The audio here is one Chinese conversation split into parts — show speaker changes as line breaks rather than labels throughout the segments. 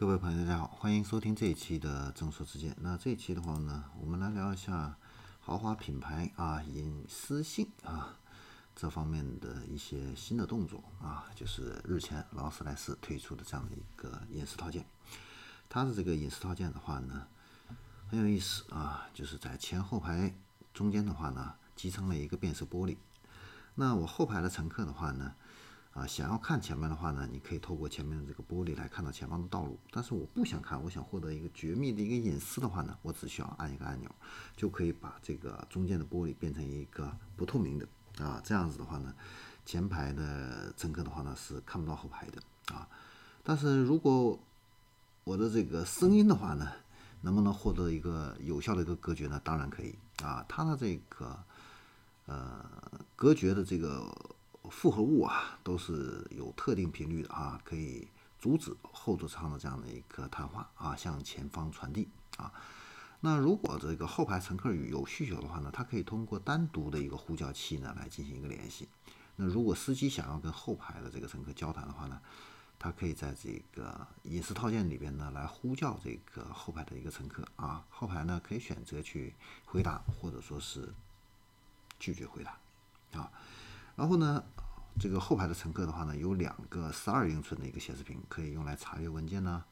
各位朋友，大家好，欢迎收听这一期的正说之见。那这一期的话呢，我们来聊一下豪华品牌啊隐私性啊这方面的一些新的动作啊，就是日前劳斯莱斯推出的这样的一个隐私套件。它的这个隐私套件的话呢，很有意思啊，就是在前后排中间的话呢，集成了一个变色玻璃。那我后排的乘客的话呢？啊，想要看前面的话呢，你可以透过前面的这个玻璃来看到前方的道路。但是我不想看，我想获得一个绝密的一个隐私的话呢，我只需要按一个按钮，就可以把这个中间的玻璃变成一个不透明的啊。这样子的话呢，前排的乘客的话呢是看不到后排的啊。但是如果我的这个声音的话呢，能不能获得一个有效的一个隔绝呢？当然可以啊。它的这个呃隔绝的这个。复合物啊，都是有特定频率的啊，可以阻止后座舱的这样的一个谈话啊向前方传递啊。那如果这个后排乘客有需求的话呢，他可以通过单独的一个呼叫器呢来进行一个联系。那如果司机想要跟后排的这个乘客交谈的话呢，他可以在这个隐私套件里边呢来呼叫这个后排的一个乘客啊，后排呢可以选择去回答或者说是拒绝回答啊。然后呢，这个后排的乘客的话呢，有两个十二英寸的一个显示屏，可以用来查阅文件呢、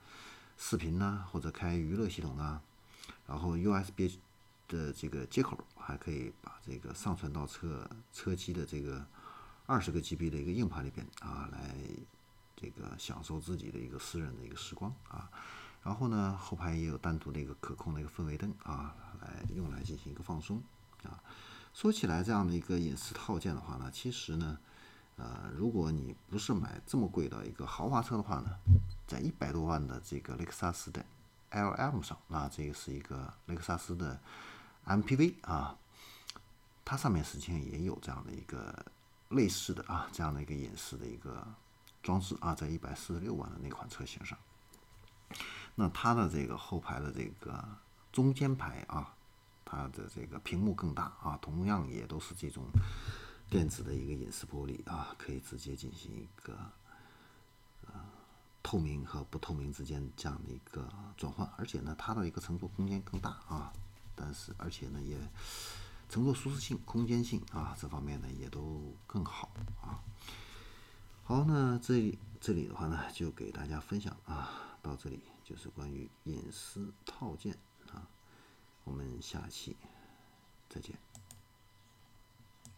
视频呢，或者开娱乐系统啊。然后 USB 的这个接口还可以把这个上传到车车机的这个二十个 GB 的一个硬盘里边啊，来这个享受自己的一个私人的一个时光啊。然后呢，后排也有单独的一个可控的一个氛围灯啊，来用来进行一个放松啊。说起来，这样的一个隐私套件的话呢，其实呢，呃，如果你不是买这么贵的一个豪华车的话呢，在一百多万的这个雷克萨斯的 LM 上，那这个是一个雷克萨斯的 MPV 啊，它上面实际上也有这样的一个类似的啊，这样的一个隐私的一个装置啊，在一百四十六万的那款车型上，那它的这个后排的这个中间排啊。它的这个屏幕更大啊，同样也都是这种电子的一个隐私玻璃啊，可以直接进行一个呃透明和不透明之间这样的一个转换，而且呢，它的一个乘坐空间更大啊，但是而且呢，也乘坐舒适性、空间性啊这方面呢也都更好啊。好，那这里这里的话呢，就给大家分享啊，到这里就是关于隐私套件啊。我们下期再见。